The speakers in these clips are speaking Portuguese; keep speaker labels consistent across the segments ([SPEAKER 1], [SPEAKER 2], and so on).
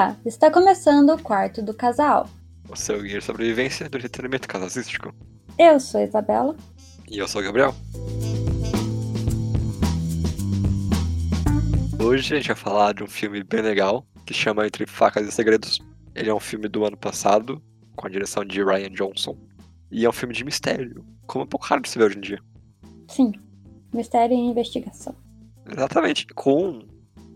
[SPEAKER 1] Olá, está começando o quarto do casal.
[SPEAKER 2] O seu guia de sobrevivência do entretenimento casalístico.
[SPEAKER 1] Eu sou a Isabela.
[SPEAKER 2] E eu sou o Gabriel. Hoje a gente vai falar de um filme bem legal que chama Entre Facas e Segredos. Ele é um filme do ano passado, com a direção de Ryan Johnson. E é um filme de mistério, como é um pouco raro de se ver hoje em dia.
[SPEAKER 1] Sim, mistério e investigação.
[SPEAKER 2] Exatamente, com.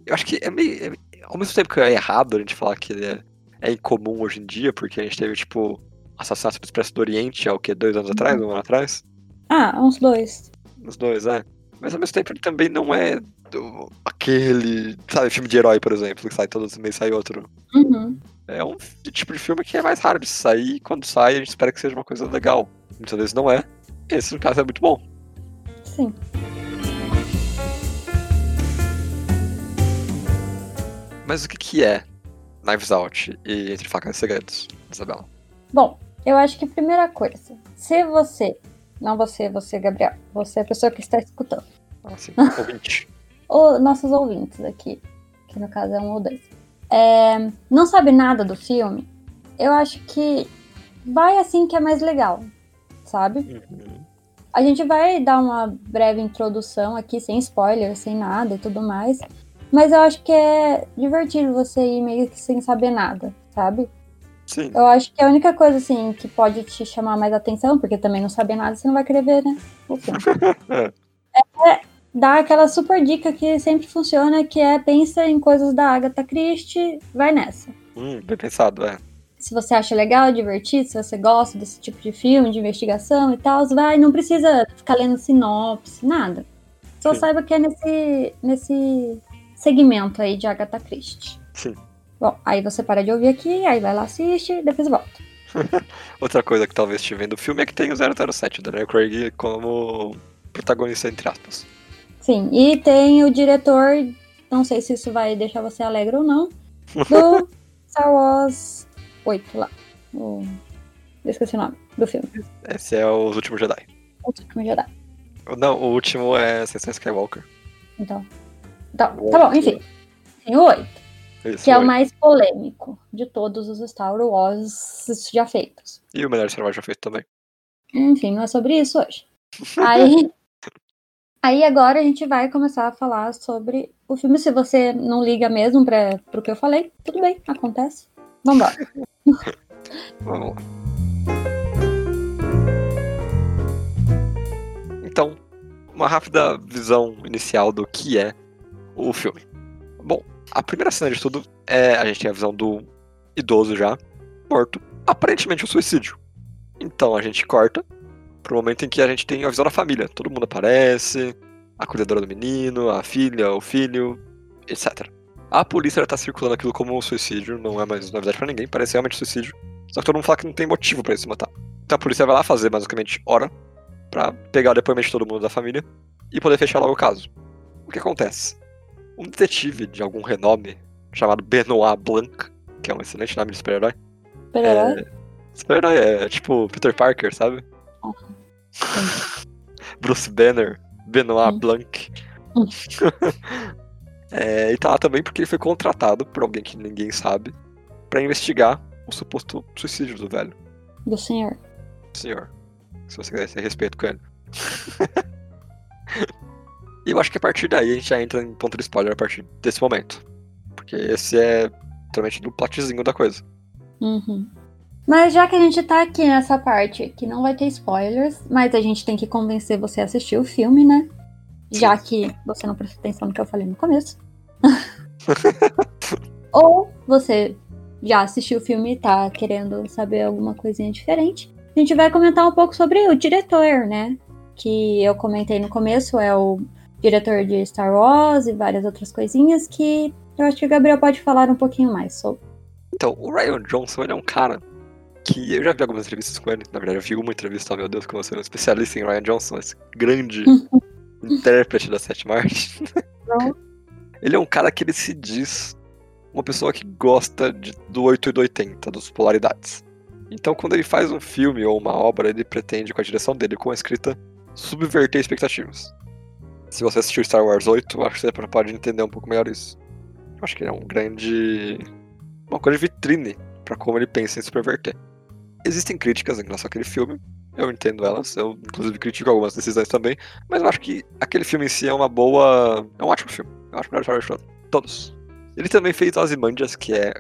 [SPEAKER 2] Eu acho que é meio. Ao mesmo tempo que é errado a gente falar que ele é, é incomum hoje em dia, porque a gente teve, tipo, Assassinato do Expresso do Oriente há o quê? Dois anos atrás? Um ano atrás?
[SPEAKER 1] Ah, uns dois.
[SPEAKER 2] Os dois, é. Mas ao mesmo tempo ele também não é do- aquele, sabe, filme de herói, por exemplo, que sai todos os meses sai outro.
[SPEAKER 1] Uhum.
[SPEAKER 2] É um tipo de filme que é mais raro de sair, e quando sai a gente espera que seja uma coisa legal. Muitas vezes não é. Esse, no caso, é muito bom.
[SPEAKER 1] Sim.
[SPEAKER 2] Mas o que que é Knives Out e Entre Facas e Segredos, Isabela?
[SPEAKER 1] Bom, eu acho que primeira coisa, se você, não você, você, Gabriel, você é a pessoa que está escutando,
[SPEAKER 2] Assim, ouvinte.
[SPEAKER 1] ou nossos ouvintes aqui, que no caso é um ou dois, é, não sabe nada do filme, eu acho que vai assim que é mais legal, sabe?
[SPEAKER 2] Uhum.
[SPEAKER 1] A gente vai dar uma breve introdução aqui, sem spoiler, sem nada e tudo mais. Mas eu acho que é divertido você ir meio que sem saber nada, sabe?
[SPEAKER 2] Sim.
[SPEAKER 1] Eu acho que a única coisa, assim, que pode te chamar mais atenção, porque também não saber nada, você não vai querer ver, né? O filme. é dar aquela super dica que sempre funciona, que é pensa em coisas da Agatha Christie, vai nessa.
[SPEAKER 2] Hum, bem pensado, é.
[SPEAKER 1] Se você acha legal, divertido, se você gosta desse tipo de filme, de investigação e tal, vai, não precisa ficar lendo sinopse, nada. Só
[SPEAKER 2] Sim.
[SPEAKER 1] saiba que é nesse, nesse segmento aí de Agatha Christie.
[SPEAKER 2] Sim.
[SPEAKER 1] Bom, aí você para de ouvir aqui, aí vai lá, assiste, depois volta.
[SPEAKER 2] Outra coisa que talvez te vendo do filme é que tem o 007, o Daniel Craig, como protagonista, entre aspas.
[SPEAKER 1] Sim, e tem o diretor, não sei se isso vai deixar você alegre ou não, do Star Wars 8 lá. O... Eu esqueci o nome do filme.
[SPEAKER 2] Esse é Os Últimos Jedi.
[SPEAKER 1] O Último Jedi.
[SPEAKER 2] Não, o último é Ascensão Skywalker.
[SPEAKER 1] Então. Tá, tá bom, enfim. Tem o 8.
[SPEAKER 2] Isso,
[SPEAKER 1] que é o mais polêmico de todos os Star Wars já feitos.
[SPEAKER 2] E o melhor Star Wars já feito também.
[SPEAKER 1] Enfim, não é sobre isso hoje. Aí, aí agora a gente vai começar a falar sobre o filme. Se você não liga mesmo para o que eu falei, tudo bem, acontece. Vambora.
[SPEAKER 2] Vamos lá. Então, uma rápida visão inicial do que é o filme. Bom, a primeira cena de tudo é a gente tem a visão do idoso já, morto, aparentemente um suicídio. Então a gente corta pro momento em que a gente tem a visão da família. Todo mundo aparece, a cuidadora do menino, a filha, o filho, etc. A polícia já tá circulando aquilo como um suicídio, não é mais novidade pra ninguém, parece realmente suicídio. Só que todo mundo fala que não tem motivo pra ele se matar. Então a polícia vai lá fazer basicamente hora pra pegar o depoimento de todo mundo da família e poder fechar logo o caso. O que acontece? Um detetive de algum renome chamado Benoit Blanc, que é um excelente nome de super-herói.
[SPEAKER 1] Super-herói?
[SPEAKER 2] É, super-herói é tipo Peter Parker, sabe? Bruce Banner, Benoit
[SPEAKER 1] Hum.
[SPEAKER 2] Blanc.
[SPEAKER 1] Hum.
[SPEAKER 2] É, e tá lá também porque ele foi contratado por alguém que ninguém sabe pra investigar o suposto suicídio do velho
[SPEAKER 1] Do senhor.
[SPEAKER 2] senhor. Se você quiser ter respeito com ele. e eu acho que a partir daí a gente já entra em ponto de spoiler a partir desse momento. Porque esse é totalmente do plotzinho da coisa.
[SPEAKER 1] Uhum. Mas já que a gente tá aqui nessa parte, que não vai ter spoilers, mas a gente tem que convencer você a assistir o filme, né? Já que você não prestou atenção no que eu falei no começo. Ou você já assistiu o filme e tá querendo saber alguma coisinha diferente. A gente vai comentar um pouco sobre o diretor, né? Que eu comentei no começo, é o diretor de Star Wars e várias outras coisinhas que eu acho que o Gabriel pode falar um pouquinho mais sobre.
[SPEAKER 2] Então, o Ryan Johnson, ele é um cara que eu já vi algumas entrevistas com ele. Na verdade, eu vi uma entrevista, oh, meu Deus, como você é um especialista em Ryan Johnson, esse grande intérprete da sétima arte.
[SPEAKER 1] Não.
[SPEAKER 2] Ele é um cara que ele se diz uma pessoa que gosta de, do 8 e do 80, das polaridades. Então, quando ele faz um filme ou uma obra, ele pretende, com a direção dele, com a escrita, subverter expectativas. Se você assistiu Star Wars 8, eu acho que você pode entender um pouco melhor isso. Eu acho que ele é um grande. uma coisa de vitrine para como ele pensa em subverter. Existem críticas em relação àquele filme, eu entendo elas, eu inclusive critico algumas decisões também, mas eu acho que aquele filme em si é uma boa. é um ótimo filme. Eu acho melhor de todos. Ele também fez Ozymandias, que é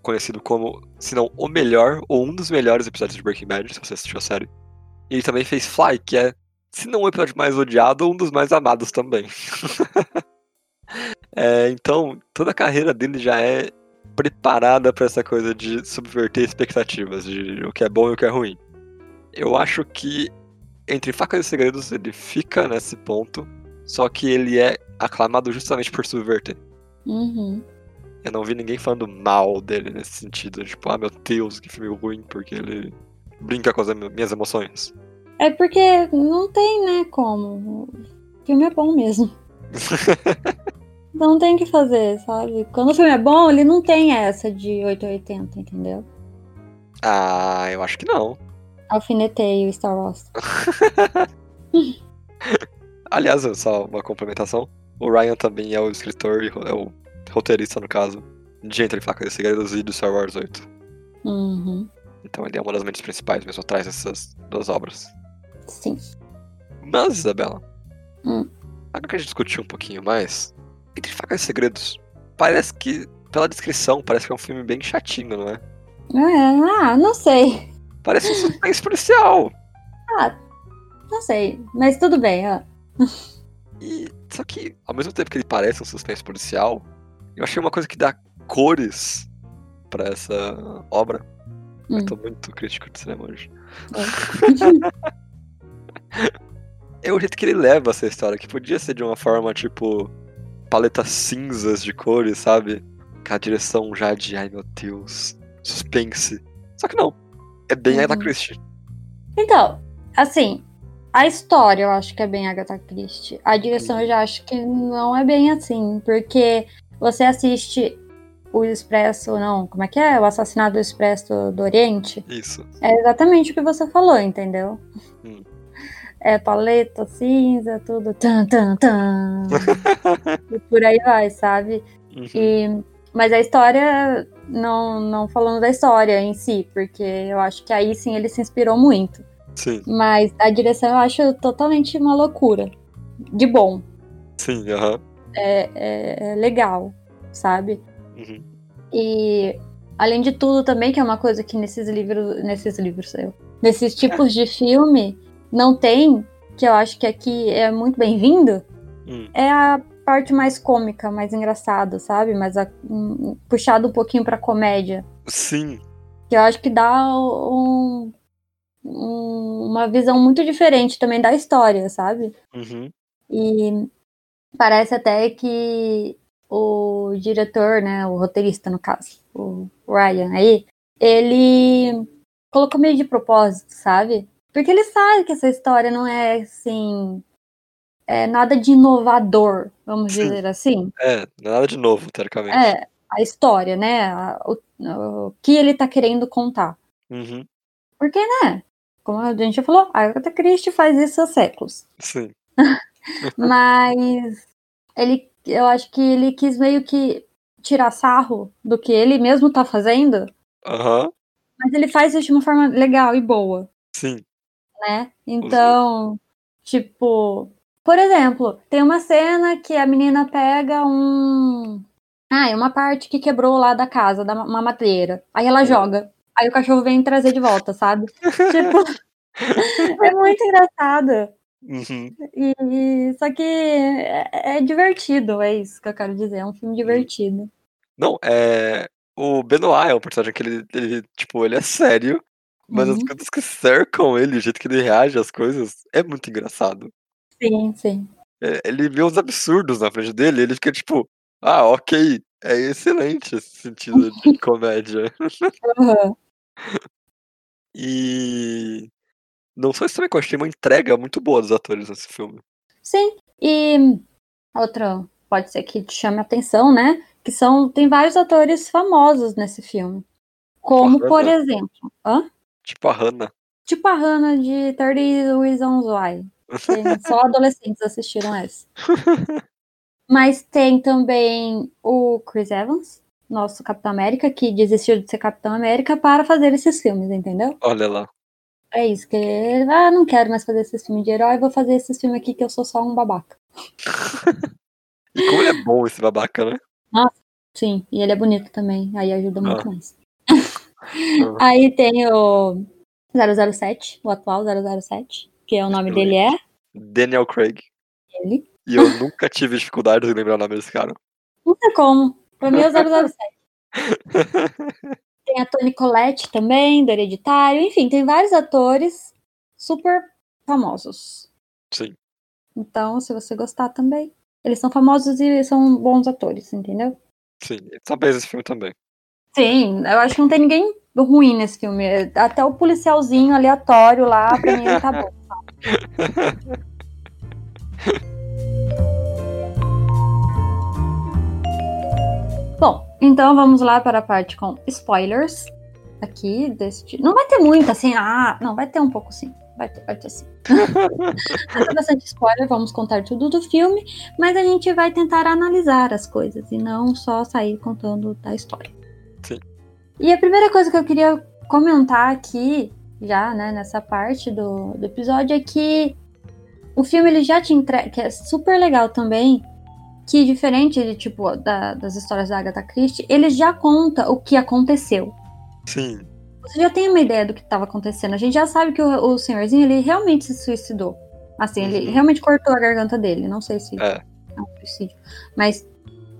[SPEAKER 2] conhecido como, se não o melhor, ou um dos melhores episódios de Breaking Bad, se você assistiu a série. E ele também fez Fly, que é, se não o episódio mais odiado, um dos mais amados também. é, então, toda a carreira dele já é preparada para essa coisa de subverter expectativas, de o que é bom e o que é ruim. Eu acho que entre Facas e Segredos ele fica nesse ponto, só que ele é aclamado justamente por subverter.
[SPEAKER 1] Uhum.
[SPEAKER 2] Eu não vi ninguém falando mal dele nesse sentido, tipo, ah meu Deus, que filme ruim, porque ele brinca com as minhas emoções.
[SPEAKER 1] É porque não tem, né, como. O filme é bom mesmo. não tem que fazer, sabe? Quando o filme é bom, ele não tem essa de 880, entendeu?
[SPEAKER 2] Ah, eu acho que não.
[SPEAKER 1] Alfinetei o Star Wars.
[SPEAKER 2] Aliás, só uma complementação. O Ryan também é o escritor e é o roteirista, no caso, de Entre Facas e Segredos e do Star Wars 8.
[SPEAKER 1] Uhum.
[SPEAKER 2] Então ele é uma das mentes principais mesmo atrás dessas duas obras.
[SPEAKER 1] Sim.
[SPEAKER 2] Mas, Isabela,
[SPEAKER 1] Hum.
[SPEAKER 2] agora que a gente discutiu um pouquinho mais, Entre Facas e Segredos, parece que, pela descrição, parece que é um filme bem chatinho, não é?
[SPEAKER 1] Ah, não sei.
[SPEAKER 2] Parece um suspense policial.
[SPEAKER 1] Ah, não sei. Mas tudo bem, ó.
[SPEAKER 2] E, só que, ao mesmo tempo que ele parece um suspense policial, eu achei uma coisa que dá cores pra essa obra. Eu
[SPEAKER 1] Hum.
[SPEAKER 2] tô muito crítico de cinema hoje.
[SPEAKER 1] É.
[SPEAKER 2] É o jeito que ele leva essa história, que podia ser de uma forma, tipo, paletas cinzas de cores, sabe? Com a direção já de, ai meu Deus, suspense. Só que não. É bem
[SPEAKER 1] Uhum.
[SPEAKER 2] Agatha Christie.
[SPEAKER 1] Então, assim, a história eu acho que é bem Agatha Christie. A direção eu já acho que não é bem assim, porque você assiste o Expresso, não, como é que é? O Assassinato do Expresso do Oriente.
[SPEAKER 2] Isso.
[SPEAKER 1] É exatamente o que você falou, entendeu?
[SPEAKER 2] Hum.
[SPEAKER 1] É paleta cinza, tudo tan tan tan. e por aí vai, sabe?
[SPEAKER 2] Uhum.
[SPEAKER 1] E, mas a história, não, não falando da história em si, porque eu acho que aí sim ele se inspirou muito.
[SPEAKER 2] Sim,
[SPEAKER 1] Mas a direção eu acho totalmente uma loucura. De bom.
[SPEAKER 2] sim, aham.
[SPEAKER 1] É, é- é legal, sabe?
[SPEAKER 2] Uhum.
[SPEAKER 1] E além de tudo também, que é uma coisa que nesses livros. Nesses livros, eu. Nesses tipos de filme não tem, que eu acho que aqui é muito bem-vindo,
[SPEAKER 2] Hum.
[SPEAKER 1] é a parte mais cômica, mais engraçada, sabe? Mais a- um- puxado um pouquinho pra comédia.
[SPEAKER 2] Sim,
[SPEAKER 1] Que eu acho que dá um- um- uma visão muito diferente também da história, sabe?
[SPEAKER 2] uhum.
[SPEAKER 1] E parece até que o diretor, né, o roteirista no caso, o Ryan aí, ele colocou meio de propósito, sabe? Porque ele sabe que essa história não é assim, é nada de inovador, vamos
[SPEAKER 2] Sim.
[SPEAKER 1] dizer assim.
[SPEAKER 2] É, nada de novo, teoricamente.
[SPEAKER 1] É, a história, né? a- o, o que ele tá querendo contar.
[SPEAKER 2] Uhum.
[SPEAKER 1] Porque, né? Como a gente já falou, a Agatha Christie faz isso há séculos.
[SPEAKER 2] Sim.
[SPEAKER 1] Mas ele, eu acho que ele quis meio que tirar sarro do que ele mesmo tá fazendo,
[SPEAKER 2] Aham.
[SPEAKER 1] mas ele faz isso de uma forma legal e boa,
[SPEAKER 2] Sim.
[SPEAKER 1] Né? Então, tipo, por exemplo, tem uma cena que a menina pega um. Ah, é uma parte que quebrou lá da casa, da uma madeira. Aí ela joga. Aí o cachorro vem trazer de volta, sabe? tipo, é muito engraçado.
[SPEAKER 2] Uhum.
[SPEAKER 1] E, só que é, é divertido, é isso que eu quero dizer. É um filme divertido.
[SPEAKER 2] Não, é. O Benoit é um personagem que ele, ele, tipo, ele é sério, mas as
[SPEAKER 1] Uhum.
[SPEAKER 2] coisas que cercam ele, o jeito que ele reage às coisas, é muito engraçado.
[SPEAKER 1] Sim, sim.
[SPEAKER 2] É, ele vê uns absurdos na frente dele, ele fica tipo, ah, ok, é excelente esse sentido de comédia.
[SPEAKER 1] Aham.
[SPEAKER 2] E. Não só isso também, que eu achei uma entrega muito boa dos atores nesse filme.
[SPEAKER 1] Sim. E outra, pode ser que te chame a atenção, né? Que são. Tem vários atores famosos nesse filme. Como, por exemplo. Hã?
[SPEAKER 2] Tipo a Hannah.
[SPEAKER 1] Tipo a Hannah de 30 Reasons Why. Só adolescentes assistiram essa. Mas tem também o Chris Evans, nosso Capitão América, que desistiu de ser Capitão América, para fazer esses filmes, entendeu?
[SPEAKER 2] Olha lá.
[SPEAKER 1] É isso, que ele, ah, não quero mais fazer esses filmes de herói, vou fazer esses filmes aqui que eu sou só um babaca.
[SPEAKER 2] E como ele é bom esse babaca, né?
[SPEAKER 1] Sim, e ele é bonito também, aí ajuda muito
[SPEAKER 2] Ah.
[SPEAKER 1] Aí tem o 007, o atual 007, que é o nome dele é
[SPEAKER 2] Daniel Craig.
[SPEAKER 1] ele.
[SPEAKER 2] E eu nunca tive dificuldade em lembrar o nome desse cara.
[SPEAKER 1] Não sei como, pra mim é o 007. Tem a Toni Collette também, do Hereditário, enfim, tem vários atores super famosos.
[SPEAKER 2] Sim.
[SPEAKER 1] Então, se você gostar também, eles são famosos e são bons atores, entendeu?
[SPEAKER 2] Sim, talvez esse filme também.
[SPEAKER 1] Sim, eu acho que não tem ninguém ruim nesse filme. Até o policialzinho aleatório lá, pra mim, ele tá bom. Bom, então vamos lá para a parte com spoilers aqui deste. Não vai ter muito, assim, ah, não, vai ter um pouco sim. Vai ter, vai ter sim. vai ter bastante spoiler, vamos contar tudo do filme, mas a gente vai tentar analisar as coisas e não só sair contando da história.
[SPEAKER 2] Sim.
[SPEAKER 1] E a primeira coisa que eu queria comentar aqui, já, né, nessa parte do, do episódio, é que o filme ele já te entrega, que é super legal também, que diferente de tipo da- das histórias da Agatha Christie, ele já conta o que aconteceu.
[SPEAKER 2] Sim,
[SPEAKER 1] Você já tem uma ideia do que estava acontecendo. A gente já sabe que o, o senhorzinho ele realmente se suicidou. Assim, ele
[SPEAKER 2] Uhum.
[SPEAKER 1] realmente cortou a garganta dele. Não sei se
[SPEAKER 2] É.
[SPEAKER 1] é um suicídio, mas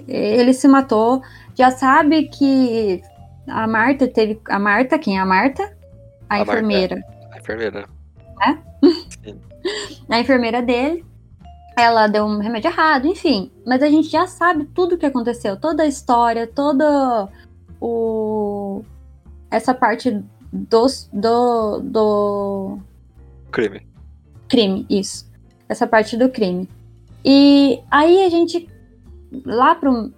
[SPEAKER 1] ele se matou. Já sabe que a Marta teve a Marta, quem é a Marta? A,
[SPEAKER 2] A Marta,
[SPEAKER 1] enfermeira.
[SPEAKER 2] a enfermeira.
[SPEAKER 1] É?
[SPEAKER 2] Sim.
[SPEAKER 1] a enfermeira dele. Ela deu um remédio errado, enfim. Mas a gente já sabe tudo o que aconteceu, toda a história, toda o essa parte dos, do, do
[SPEAKER 2] Crime.
[SPEAKER 1] crime, isso. Essa parte do crime. E aí a gente lá pro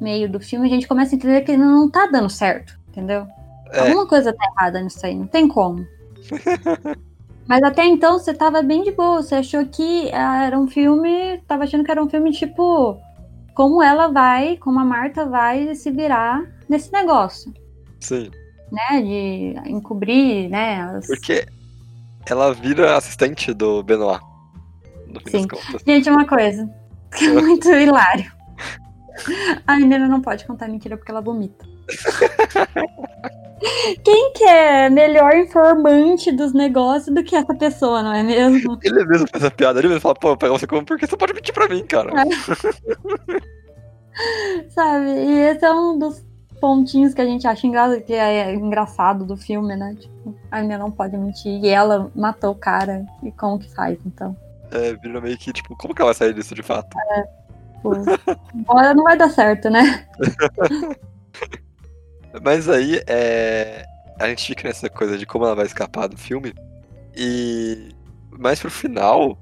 [SPEAKER 1] meio do filme a gente começa a entender que não tá dando certo, entendeu?
[SPEAKER 2] É.
[SPEAKER 1] Alguma coisa tá errada nisso aí, não tem como. Mas até então você tava bem de boa, você achou que ah, era um filme, tava achando que era um filme tipo como ela vai, como a Marta vai se virar nesse negócio,
[SPEAKER 2] Sim.
[SPEAKER 1] né, de encobrir, né, as...
[SPEAKER 2] Porque ela vira assistente do Benoit. No fim
[SPEAKER 1] Sim.
[SPEAKER 2] das contas.
[SPEAKER 1] Gente, uma coisa que é muito hilário. A menina não pode contar mentira porque ela vomita. Quem que é melhor informante dos negócios do que essa pessoa, não é mesmo?
[SPEAKER 2] Ele mesmo faz a piada, ele mesmo fala, pô, eu pego você como porque você pode mentir pra mim, cara.
[SPEAKER 1] Sabe? E esse é um dos pontinhos que a gente acha engra- que é engraçado do filme, né? Tipo, a menina não pode mentir. E ela matou o cara. E como que faz, então?
[SPEAKER 2] É, vira meio que, tipo, como que ela vai sair disso de fato?
[SPEAKER 1] Tipo, agora não vai dar certo, né?
[SPEAKER 2] Mas aí, é... a gente fica nessa coisa de como ela vai escapar do filme. E mais pro final,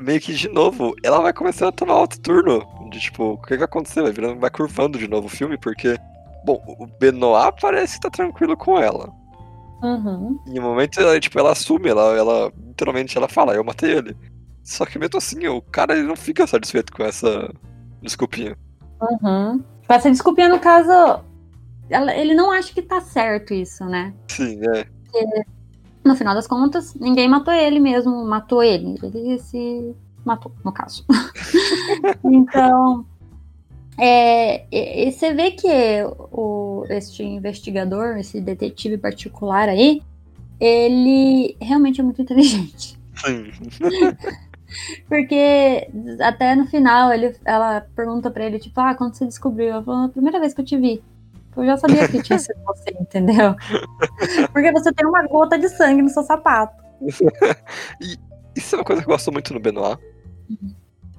[SPEAKER 2] meio que de novo, ela vai começar a tomar outro turno. De tipo, o que que vai acontecer? Vai, virando, vai curvando de novo o filme, porque, bom, o Benoit parece que tá tranquilo com ela.
[SPEAKER 1] Uhum.
[SPEAKER 2] Em um momento, ela, tipo, ela assume, ela, ela literalmente ela fala, eu matei ele. Só que mesmo assim, o cara ele não fica satisfeito com essa desculpinha.
[SPEAKER 1] Uhum. Com essa desculpinha, no caso, ele não acha que tá certo isso, né?
[SPEAKER 2] Sim, é.
[SPEAKER 1] No final das contas, ninguém matou ele mesmo, matou ele. Ele se matou, no caso. então, é, e, e você vê que o, este investigador, esse detetive particular aí, ele realmente é muito inteligente.
[SPEAKER 2] Sim.
[SPEAKER 1] Porque até no final ele, ela pergunta pra ele, tipo, ah, quando você descobriu? Eu falo, a primeira vez que eu te vi. Eu já sabia que tinha sido você, entendeu? Porque você tem uma gota de sangue no seu sapato.
[SPEAKER 2] Isso é uma coisa que eu gosto muito no Benoit.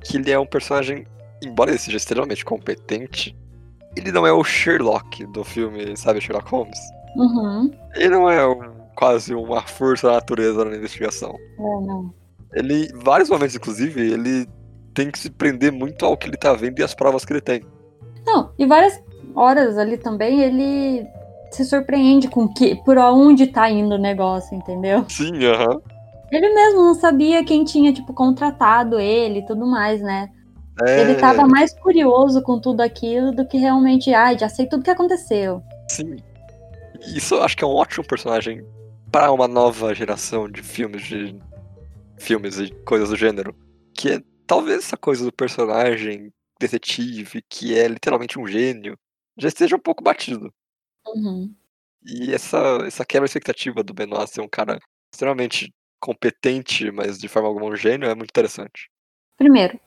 [SPEAKER 2] Que ele é um personagem, embora ele seja extremamente competente, ele não é o Sherlock do filme, sabe, Sherlock Holmes.
[SPEAKER 1] Uhum.
[SPEAKER 2] Ele não é um- quase uma força da natureza na investigação.
[SPEAKER 1] É, não.
[SPEAKER 2] Ele, vários momentos, inclusive, ele tem que se prender muito ao que ele tá vendo e às provas que ele tem.
[SPEAKER 1] Não, e várias horas ali também ele se surpreende com que por onde tá indo o negócio, entendeu?
[SPEAKER 2] Sim, aham.
[SPEAKER 1] Ele mesmo não sabia quem tinha, tipo, contratado ele e tudo mais, né?
[SPEAKER 2] É,
[SPEAKER 1] Ele tava mais curioso com tudo aquilo do que realmente, ai, já sei tudo que aconteceu.
[SPEAKER 2] Sim. Isso eu acho que é um ótimo personagem para uma nova geração de filmes de filmes e coisas do gênero, que é talvez essa coisa do personagem detetive, que é literalmente um gênio, já esteja um pouco batido.
[SPEAKER 1] Uhum.
[SPEAKER 2] E essa, essa quebra expectativa do Benoit ser um cara extremamente competente, mas de forma alguma um gênio, é muito interessante.
[SPEAKER 1] Primeiro,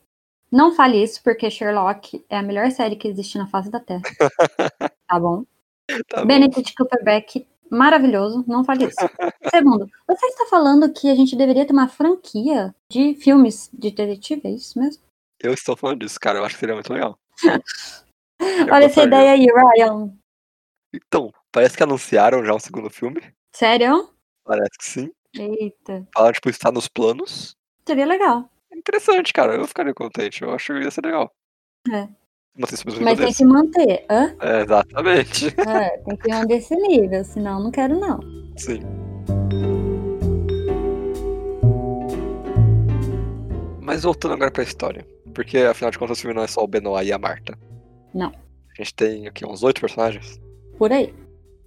[SPEAKER 1] não fale isso porque Sherlock é a melhor série que existe na face da Terra. Tá bom?
[SPEAKER 2] Tá.
[SPEAKER 1] Benedict Cumberbatch, maravilhoso, não fale isso. Segundo, você está falando que a gente deveria ter uma franquia de filmes de detetive, é isso mesmo?
[SPEAKER 2] Eu estou falando disso, cara. Eu acho que seria muito legal.
[SPEAKER 1] Olha essa ideia aí, Ryan.
[SPEAKER 2] Então, parece que anunciaram já um segundo filme.
[SPEAKER 1] Sério?
[SPEAKER 2] Parece que sim.
[SPEAKER 1] Eita,
[SPEAKER 2] Falaram, tipo, está nos planos.
[SPEAKER 1] seria legal.
[SPEAKER 2] É interessante, cara. Eu ficaria contente. Eu acho que ia ser legal.
[SPEAKER 1] É.
[SPEAKER 2] Não sei se você
[SPEAKER 1] Mas tem que manter. Hã?
[SPEAKER 2] É, exatamente.
[SPEAKER 1] É, tem que ir um desse nível, senão não quero não.
[SPEAKER 2] Sim. Mas voltando agora pra história. Porque afinal de contas o filme não é só o Benoit e a Marta.
[SPEAKER 1] Não.
[SPEAKER 2] A gente tem aqui uns oito personagens.
[SPEAKER 1] Por aí.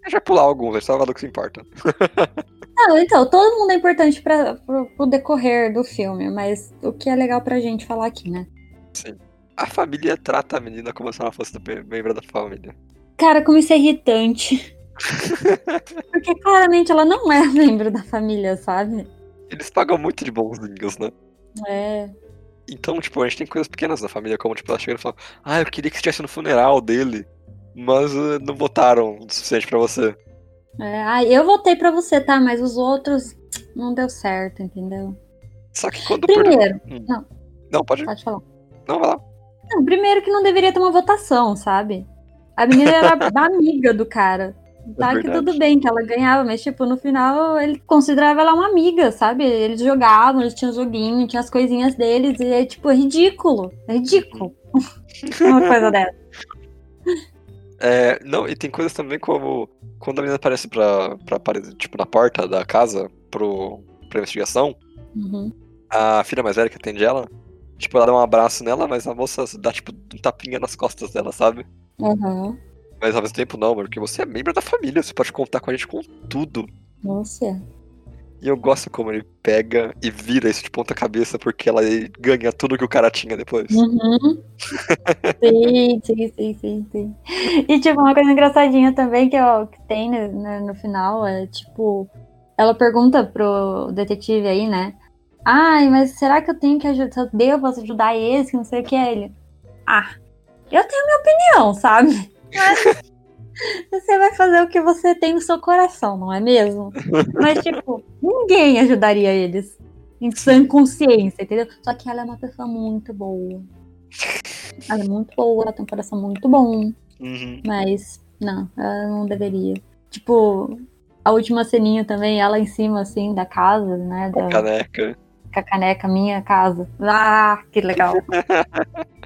[SPEAKER 2] A gente vai pular alguns, a gente do que se importa.
[SPEAKER 1] Não, então, todo mundo é importante para pro decorrer do filme, mas o que é legal pra gente falar aqui, né?
[SPEAKER 2] Sim. A família trata a menina como se ela fosse membro da família.
[SPEAKER 1] Cara, como isso é irritante. Porque claramente ela não é membro da família, sabe?
[SPEAKER 2] Eles pagam muito de bonzinhos, né?
[SPEAKER 1] É.
[SPEAKER 2] Então, tipo, a gente tem coisas pequenas na família, como, tipo, ela chega e fala, ah, eu queria que estivesse no funeral dele, mas eh, não votaram o suficiente pra você.
[SPEAKER 1] é. Ai, eu votei pra você, tá? Mas os outros não deu certo, entendeu?
[SPEAKER 2] Só que quando perdeu...
[SPEAKER 1] Primeiro,
[SPEAKER 2] Não, pode ir.
[SPEAKER 1] pode falar.
[SPEAKER 2] Não, vai lá.
[SPEAKER 1] Não, primeiro que não deveria ter uma votação, sabe? A menina era amiga do cara. Tá que
[SPEAKER 2] verdade.
[SPEAKER 1] tudo bem que ela ganhava, mas tipo, no final ele considerava ela uma amiga, sabe? Eles jogavam, eles tinham joguinho, tinha as coisinhas deles, e é tipo, é ridículo. É ridículo. uma coisa dessa.
[SPEAKER 2] É, não, e tem coisas também como quando a menina aparece pra, pra aparecer, tipo, na porta da casa pro, pra investigação,
[SPEAKER 1] Uhum.
[SPEAKER 2] a filha mais velha que atende ela, tipo, ela dá um abraço nela, mas a moça dá, tipo, um tapinha nas costas dela, sabe?
[SPEAKER 1] Uhum.
[SPEAKER 2] Mas ao mesmo tempo não, mano, porque você é membro da família, você pode contar com a gente com tudo.
[SPEAKER 1] Nossa.
[SPEAKER 2] E eu gosto como ele pega e vira isso de ponta cabeça porque ela ganha tudo que o cara tinha depois.
[SPEAKER 1] Uhum. sim, sim, sim, sim, sim. E tipo, uma coisa engraçadinha também que, ó, que tem no, no- no final é tipo, ela pergunta pro detetive aí, né? Ai, mas será que eu tenho que ajudar? Se eu devo ajudar esse, não sei o que é ele. Ah, eu tenho minha opinião, sabe? Mas você vai fazer o que você tem no seu coração, não é mesmo? Mas, tipo, ninguém ajudaria eles em sã consciência, entendeu? Só que ela é uma pessoa muito boa. Ela é muito boa, ela tem um coração muito bom,
[SPEAKER 2] Uhum.
[SPEAKER 1] mas não, ela não deveria. Tipo, a última ceninha também, ela em cima, assim, da casa, né? Da,
[SPEAKER 2] Caneca.
[SPEAKER 1] Com a caneca, minha casa. Ah, que legal.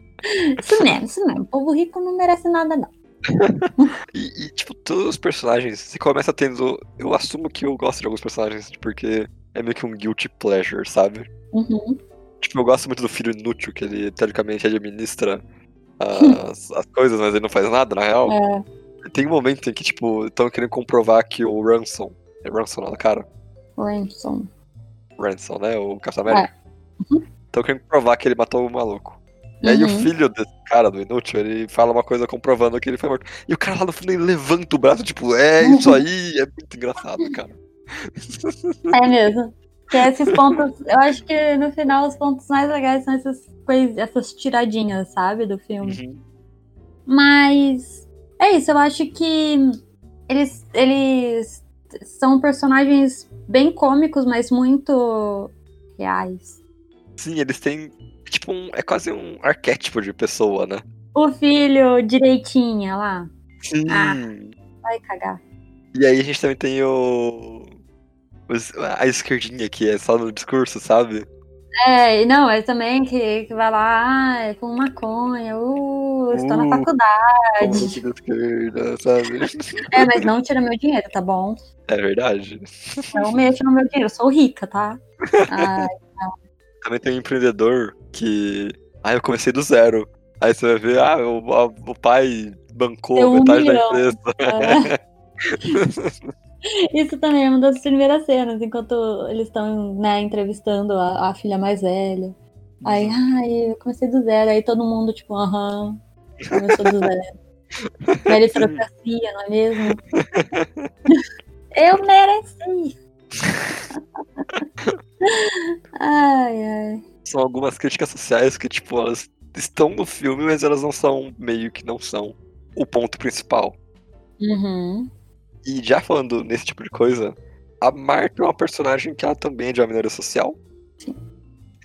[SPEAKER 1] Isso mesmo, isso mesmo. O povo rico não merece nada, não.
[SPEAKER 2] E, e, tipo, todos os personagens, você começa tendo. Eu assumo que eu gosto de alguns personagens porque é meio que um guilty pleasure, sabe?
[SPEAKER 1] Uhum.
[SPEAKER 2] Tipo, eu gosto muito do filho inútil, que ele teoricamente administra as, as coisas, mas ele não faz nada, na real.
[SPEAKER 1] É,
[SPEAKER 2] Tem um momento em que, tipo, estão querendo comprovar que o Ransom. É Ransom, não, cara?
[SPEAKER 1] Ransom.
[SPEAKER 2] Ransom, né? O Capitão América.
[SPEAKER 1] Uhum.
[SPEAKER 2] Estão querendo provar que ele matou o maluco. E aí o
[SPEAKER 1] Uhum.
[SPEAKER 2] filho desse cara, do inútil, ele fala uma coisa comprovando que ele foi morto. E o cara lá no fundo ele levanta o braço, tipo, é isso aí, é muito engraçado, cara.
[SPEAKER 1] É mesmo. Que esses pontos, eu acho que no final os pontos mais legais são essas coisas, essas tiradinhas, sabe, do filme.
[SPEAKER 2] Uhum.
[SPEAKER 1] Mas é isso, eu acho que eles, eles são personagens bem cômicos, mas muito reais.
[SPEAKER 2] Sim, eles têm, tipo, um, é quase um arquétipo de pessoa, né?
[SPEAKER 1] O filho direitinha lá,
[SPEAKER 2] Sim.
[SPEAKER 1] Ah. vai cagar.
[SPEAKER 2] E aí a gente também tem o... os- a esquerdinha, que é só no discurso, sabe?
[SPEAKER 1] É, e não, é também que, que vai lá, ah, é com maconha, uh, estou na
[SPEAKER 2] Uh.
[SPEAKER 1] faculdade.
[SPEAKER 2] Como da esquerda, sabe?
[SPEAKER 1] É, mas não tira meu dinheiro, tá bom?
[SPEAKER 2] É verdade.
[SPEAKER 1] Não mexa no meu dinheiro, eu sou rica, tá? Ah,
[SPEAKER 2] Também tem um empreendedor que Ah, eu comecei do zero. Aí você vai ver, ah, o, a- o pai bancou
[SPEAKER 1] um
[SPEAKER 2] metade da
[SPEAKER 1] milhão.
[SPEAKER 2] empresa.
[SPEAKER 1] É. Isso também é uma das primeiras cenas, enquanto eles estão né, entrevistando a, a filha mais velha. Aí, ai, eu comecei do zero. Aí todo mundo, tipo, aham, começou do zero. Meritocracia, não é mesmo? Eu mereci! ai, ai.
[SPEAKER 2] São algumas críticas sociais que, tipo, elas estão no filme, mas elas não são, meio que não são o ponto principal.
[SPEAKER 1] Uhum.
[SPEAKER 2] E já falando nesse tipo de coisa, a Marta é uma personagem que ela também é de uma minoria social.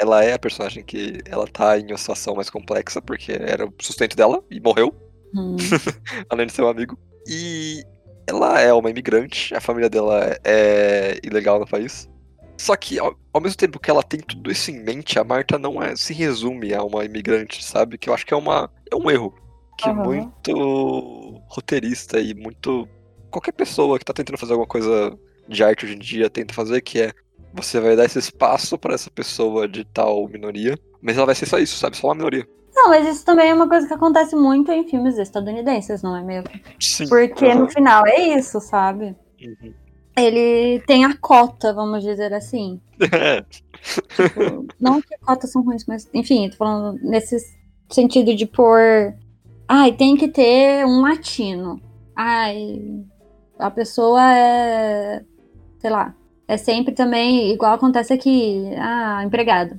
[SPEAKER 2] Ela é a personagem que ela tá em uma situação mais complexa, porque era o sustento dela e morreu,
[SPEAKER 1] Uhum.
[SPEAKER 2] além de ser um amigo. E ela é uma imigrante, a família dela é ilegal no país. Só que, ao, ao mesmo tempo que ela tem tudo isso em mente, a Marta não é, se resume a uma imigrante, sabe? Que eu acho que é, uma, é um erro. Que
[SPEAKER 1] Aham.
[SPEAKER 2] muito roteirista e muito. Qualquer pessoa que tá tentando fazer alguma coisa de arte hoje em dia tenta fazer, que é você vai dar esse espaço pra essa pessoa de tal minoria, mas ela vai ser só isso, sabe? Só uma minoria.
[SPEAKER 1] Não, mas isso também é uma coisa que acontece muito em filmes estadunidenses, não é mesmo?
[SPEAKER 2] Sim.
[SPEAKER 1] Porque
[SPEAKER 2] aham.
[SPEAKER 1] no final é isso, sabe?
[SPEAKER 2] Uhum.
[SPEAKER 1] Ele tem a cota, vamos dizer assim.
[SPEAKER 2] É.
[SPEAKER 1] Tipo, não que cotas são ruins, mas enfim, tô falando nesse sentido de pôr. Ai, tem que ter um latino. Ai, a pessoa é. Sei lá. É sempre também, igual acontece aqui, ah, empregado.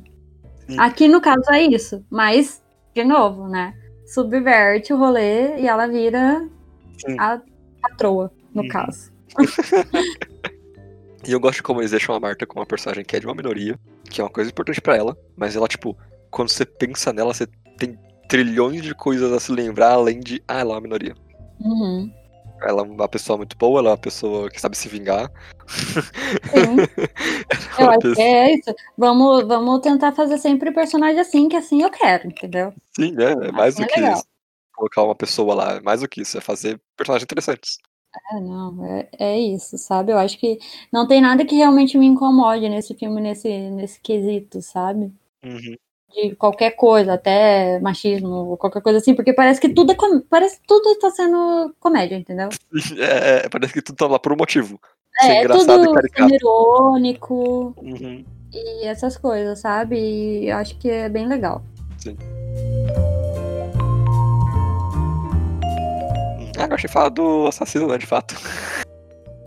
[SPEAKER 2] Sim.
[SPEAKER 1] Aqui no caso é isso, mas, de novo, né? Subverte o rolê e ela vira
[SPEAKER 2] Sim.
[SPEAKER 1] a patroa, no
[SPEAKER 2] Uhum.
[SPEAKER 1] caso.
[SPEAKER 2] E eu gosto como eles deixam a Marta como uma personagem que é de uma minoria, que é uma coisa importante pra ela, mas ela, tipo, quando você pensa nela, você tem trilhões de coisas a se lembrar, além de, ah, ela é uma minoria.
[SPEAKER 1] Uhum.
[SPEAKER 2] Ela é uma pessoa muito boa, ela é uma pessoa que sabe se vingar.
[SPEAKER 1] Sim.
[SPEAKER 2] É
[SPEAKER 1] Eu acho que é isso. Vamos, vamos tentar fazer sempre personagem assim, que assim eu quero, entendeu?
[SPEAKER 2] Sim, né? É mais
[SPEAKER 1] Assim
[SPEAKER 2] do
[SPEAKER 1] é
[SPEAKER 2] que
[SPEAKER 1] legal.
[SPEAKER 2] isso. Colocar uma pessoa lá, é mais do que isso, é fazer personagens interessantes.
[SPEAKER 1] É, não, é, é isso, sabe? Eu acho que não tem nada que realmente me incomode nesse filme, nesse, nesse quesito, sabe?
[SPEAKER 2] Uhum.
[SPEAKER 1] De qualquer coisa, até machismo, qualquer coisa assim, porque parece que tudo é com... parece que tudo tá sendo comédia, entendeu?
[SPEAKER 2] É, é, parece que tudo tá lá por um motivo.
[SPEAKER 1] É,
[SPEAKER 2] engraçado
[SPEAKER 1] tudo irônico
[SPEAKER 2] Uhum.
[SPEAKER 1] e essas coisas, sabe? E eu acho que é bem legal.
[SPEAKER 2] Hum, Ah, eu achei falar do assassino, né, de fato.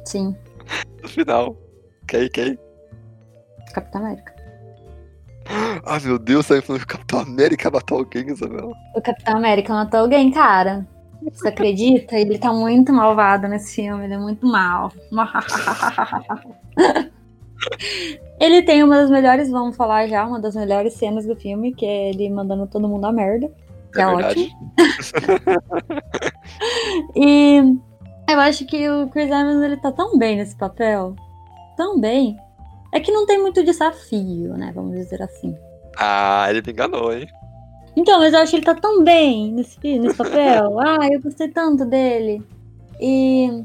[SPEAKER 1] Sim,
[SPEAKER 2] No final. Ok, ok.
[SPEAKER 1] Capitão América.
[SPEAKER 2] Ah, meu Deus, me falando que o Capitão América matou alguém, Isabela.
[SPEAKER 1] O Capitão América matou alguém, cara. Você acredita? Ele tá muito malvado nesse filme, ele é muito mal. ele tem uma das melhores, vamos falar já, uma das melhores cenas do filme, que é ele mandando todo mundo a merda. Que é,
[SPEAKER 2] verdade.
[SPEAKER 1] ótimo. E eu acho que o Chris Evans ele tá tão bem nesse papel. Tão bem. É que não tem muito desafio, né? Vamos dizer assim.
[SPEAKER 2] Ah, ele me enganou, hein?
[SPEAKER 1] Então, mas eu acho que ele tá tão bem nesse, nesse papel. ah, eu gostei tanto dele. E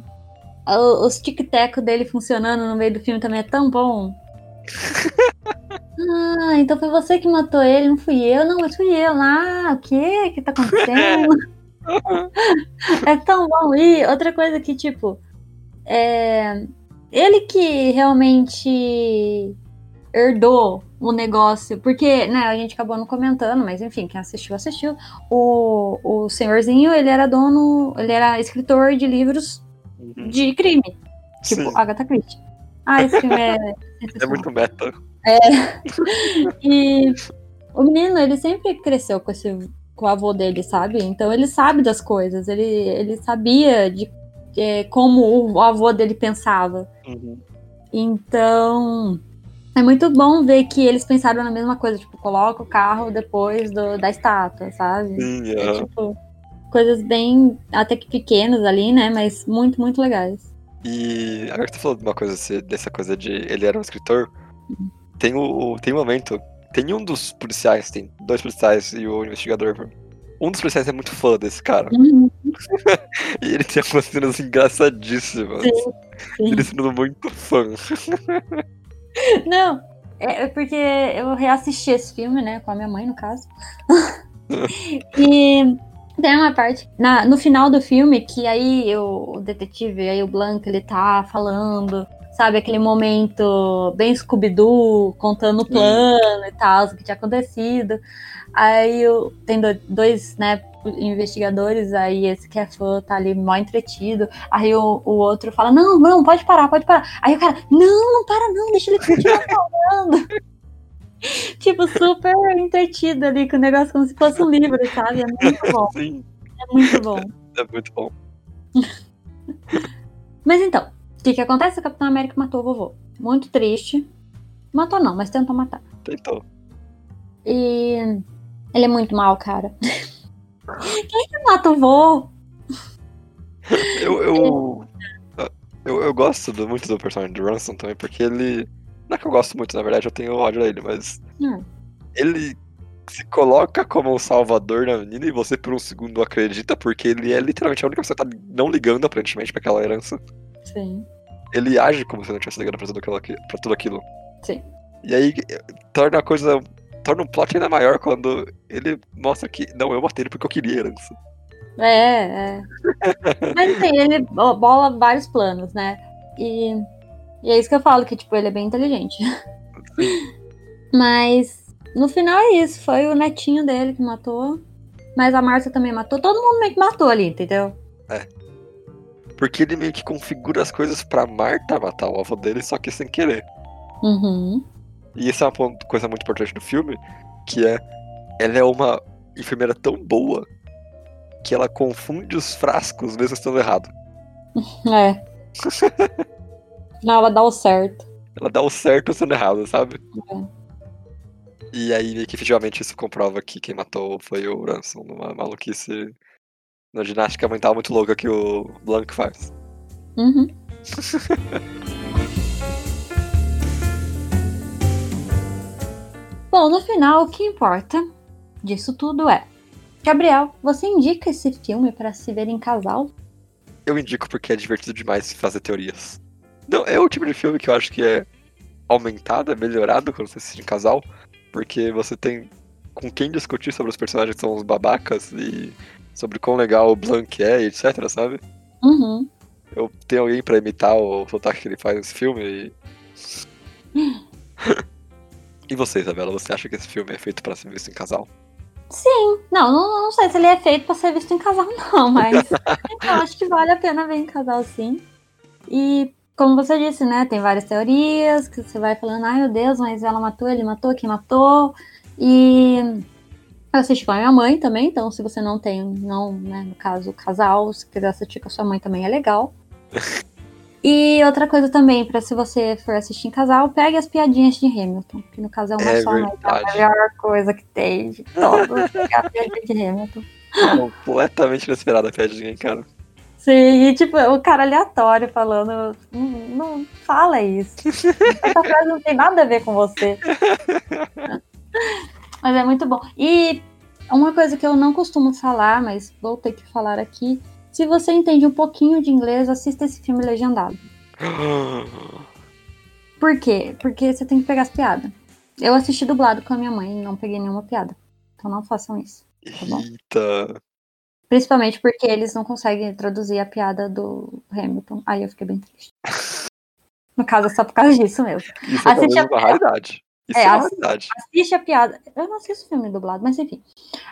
[SPEAKER 1] o- os tic-tac dele funcionando no meio do filme também é tão bom. Ah, então foi você que matou ele, não fui eu. Não, mas fui eu. Ah, o que que tá acontecendo? é tão bom. E outra coisa que, tipo, é... ele que realmente herdou o negócio, porque, né, a gente acabou não comentando, mas enfim, quem assistiu, assistiu. O, o senhorzinho, ele era dono, ele era escritor de livros
[SPEAKER 2] Uhum.
[SPEAKER 1] de crime, tipo
[SPEAKER 2] Sim,
[SPEAKER 1] Agatha Christie. Ah, esse filme é
[SPEAKER 2] é muito meta.
[SPEAKER 1] E o menino, ele sempre cresceu com esse com o avô dele, sabe? Então ele sabe das coisas, ele, ele sabia de é, como o avô dele pensava.
[SPEAKER 2] Uhum.
[SPEAKER 1] Então, é muito bom ver que eles pensaram na mesma coisa, tipo, coloca o carro depois do- da estátua, sabe?
[SPEAKER 2] Sim,
[SPEAKER 1] É, tipo, coisas bem, até que pequenas ali, né? Mas muito, muito legais.
[SPEAKER 2] E agora que tu falou de uma coisa dessa coisa de ele era um escritor, tem o tem um momento, tem um dos policiais, tem dois policiais e o investigador. Um dos policiais é muito fã desse cara.
[SPEAKER 1] Uhum,
[SPEAKER 2] E ele tem algumas cenas engraçadíssimas.
[SPEAKER 1] sim, sim.
[SPEAKER 2] Ele sendo muito fã.
[SPEAKER 1] Não, é é porque eu reassisti esse filme, né? Com a minha mãe, no caso. e tem uma parte na, no final do filme que aí o, o detetive, aí o Blanco, ele tá falando, sabe, aquele momento bem Scooby-Doo, contando o plano e tal, o que tinha acontecido. Aí eu, tem dois, né, investigadores, aí esse que é fã tá ali mó entretido. Aí o, o outro fala: Não, não, pode parar, pode parar. Aí o cara: Não, não para, não, deixa ele continuar falando. tipo, super entretido ali com o negócio como se fosse um livro, sabe? É muito bom. Sim. É muito bom.
[SPEAKER 2] É muito bom.
[SPEAKER 1] mas então, o que, que acontece? O Capitão América matou o vovô. Muito triste. Matou não, mas tentou matar.
[SPEAKER 2] Tentou.
[SPEAKER 1] E ele é muito mal, cara. Quem que mata o vô?
[SPEAKER 2] Eu, eu, eu, eu gosto muito do personagem do Ransom também, porque ele. Não é que eu gosto muito, na verdade, eu tenho ódio dele, mas. Hum. Ele se coloca como o salvador da menina e você por um segundo acredita, porque ele é literalmente a única pessoa que tá não ligando aparentemente pra aquela herança.
[SPEAKER 1] Sim.
[SPEAKER 2] Ele age como se não tivesse ligando pra tudo aquilo. Pra tudo aquilo.
[SPEAKER 1] Sim.
[SPEAKER 2] E aí torna a coisa torna um plot ainda maior quando ele mostra que, não, eu matei ele porque eu queria herança.
[SPEAKER 1] É, é. Mas assim, ele bola vários planos, né? E, e é isso que eu falo, que tipo, ele é bem inteligente. Mas no final é isso, foi o netinho dele que matou. Mas a Márcia também matou. Todo mundo meio que matou ali, entendeu?
[SPEAKER 2] É. Porque ele meio que configura as coisas pra Marta matar o avô dele, só que sem querer.
[SPEAKER 1] Uhum.
[SPEAKER 2] E isso é uma coisa muito importante do filme, que é ela é uma enfermeira tão boa que ela confunde os frascos mesmo estando errado.
[SPEAKER 1] É. Não, ela dá o certo.
[SPEAKER 2] Ela dá o certo estando errado, sabe? É. E aí, que efetivamente isso comprova que quem matou foi o Ransom, numa maluquice na ginástica mental muito louca que o Blanc faz.
[SPEAKER 1] Uhum. Bom, no final, o que importa disso tudo é. Gabriel, você indica esse filme para se ver em casal?
[SPEAKER 2] Eu indico porque é divertido demais fazer teorias. Não, é o tipo de filme que eu acho que é aumentado, é melhorado quando você assiste em casal, porque você tem com quem discutir sobre os personagens que são os babacas e sobre quão legal o Blanc é, etc, sabe?
[SPEAKER 1] Uhum.
[SPEAKER 2] Eu tenho alguém para imitar o sotaque que ele faz nesse filme e. E você, Isabela, você acha que esse filme é feito para ser visto em casal?
[SPEAKER 1] Sim, não, não, não sei se ele é feito para ser visto em casal, não, mas eu acho que vale a pena ver em casal, sim. E como você disse, né, tem várias teorias que você vai falando, ai meu Deus, mas ela matou, ele matou, quem matou? E eu assisti com a minha mãe também, então se você não tem, não, né, no caso, casal, se quiser assistir com a sua mãe também é legal. E outra coisa também, para se você for assistir em casal, pegue as piadinhas de Hamilton, que no caso é uma
[SPEAKER 2] é
[SPEAKER 1] só, mas é a melhor coisa que tem de todos, pegar a piadinha de Hamilton.
[SPEAKER 2] Completamente inesperada a piadinha, cara.
[SPEAKER 1] Sim, e tipo, o cara aleatório falando, não, não fala isso. Essa frase não tem nada a ver com você. Mas é muito bom. E uma coisa que eu não costumo falar, mas vou ter que falar aqui, se você entende um pouquinho de inglês, assista esse filme legendado. Por quê? Porque você tem que pegar as piadas. Eu assisti dublado com a minha mãe e não peguei nenhuma piada. Então não façam isso. Tá bom?
[SPEAKER 2] Eita.
[SPEAKER 1] Principalmente porque eles não conseguem traduzir a piada do Hamilton. Aí eu fiquei bem triste. No caso, é só por causa disso mesmo.
[SPEAKER 2] Isso é assiste é uma raridade. Isso é, é raridade.
[SPEAKER 1] Assiste a piada. Eu não assisto filme dublado, mas enfim.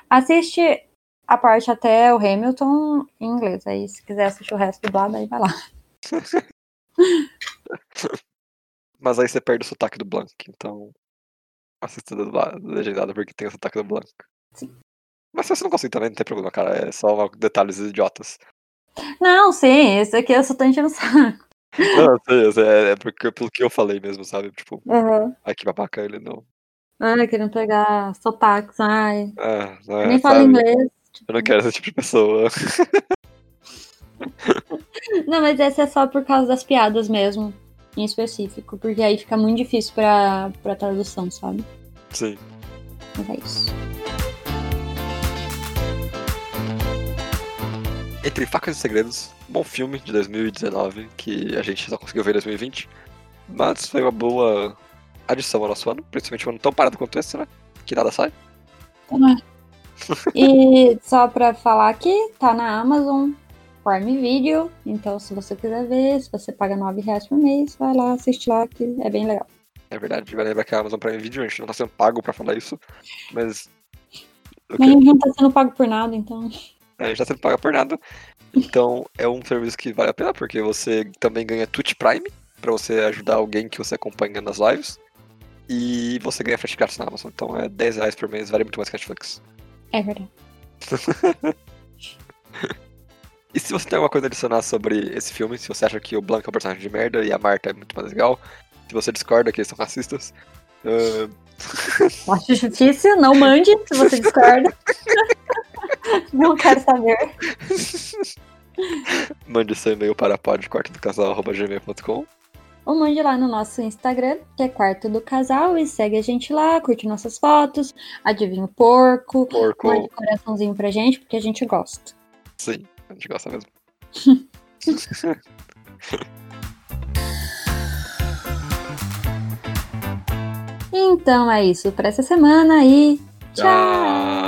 [SPEAKER 1] Assiste a parte até o Hamilton em inglês. Aí, se quiser assistir o resto dublado, aí vai lá.
[SPEAKER 2] Mas aí você perde o sotaque do Blanc, então assista legendado porque tem o sotaque do Blanc.
[SPEAKER 1] Sim.
[SPEAKER 2] Mas se você não conseguir também, não tem problema, cara. É só detalhes idiotas.
[SPEAKER 1] Não, sim, esse aqui eu só tô enchendo o saco.
[SPEAKER 2] Não, sei, é, é porque, pelo que eu falei mesmo, sabe? Tipo,
[SPEAKER 1] uhum.
[SPEAKER 2] ai que babaca ele não.
[SPEAKER 1] Ai, querendo pegar sotaques, ai.
[SPEAKER 2] Ah, é,
[SPEAKER 1] Nem falo inglês.
[SPEAKER 2] Eu não quero esse tipo de pessoa.
[SPEAKER 1] não, mas essa é só por causa das piadas mesmo, em específico, porque aí fica muito difícil pra, pra tradução, sabe?
[SPEAKER 2] Sim.
[SPEAKER 1] Mas é isso.
[SPEAKER 2] Entre Facas e Segredos, bom filme de 2019 que a gente só conseguiu ver em 2020, mas foi uma boa adição ao nosso ano, principalmente um ano tão parado quanto esse, né? Que nada sai.
[SPEAKER 1] É. e só pra falar aqui, tá na Amazon Prime Video. Então, se você quiser ver, se você paga 9 reais por mês, vai lá assistir lá, que é bem legal.
[SPEAKER 2] É verdade, vai lembrar que a Amazon Prime Video, a gente não tá sendo pago pra falar isso, mas.
[SPEAKER 1] Mas a gente não tá sendo pago por nada, então.
[SPEAKER 2] A gente tá sendo pago por nada. Então, é um serviço que vale a pena, porque você também ganha Twitch Prime, pra você ajudar alguém que você acompanha nas lives. E você ganha frete grátis na Amazon. Então é 10 reais por mês, vale muito mais que Netflix.
[SPEAKER 1] É verdade.
[SPEAKER 2] e se você tem alguma coisa a adicionar sobre esse filme, se você acha que o Blanco é um personagem de merda e a Marta é muito mais legal, se você discorda que eles são racistas. Uh...
[SPEAKER 1] Acho difícil, não mande se você discorda. não quero saber.
[SPEAKER 2] Mande seu e-mail para podquartodocasal.gmail.com
[SPEAKER 1] ou mande lá no nosso Instagram, que é Quarto do Casal, e segue a gente lá, curte nossas fotos, adivinha o porco,
[SPEAKER 2] porco.
[SPEAKER 1] mande coraçãozinho pra gente, porque a gente gosta.
[SPEAKER 2] Sim, a gente gosta mesmo.
[SPEAKER 1] então é isso para essa semana e tchau. tchau.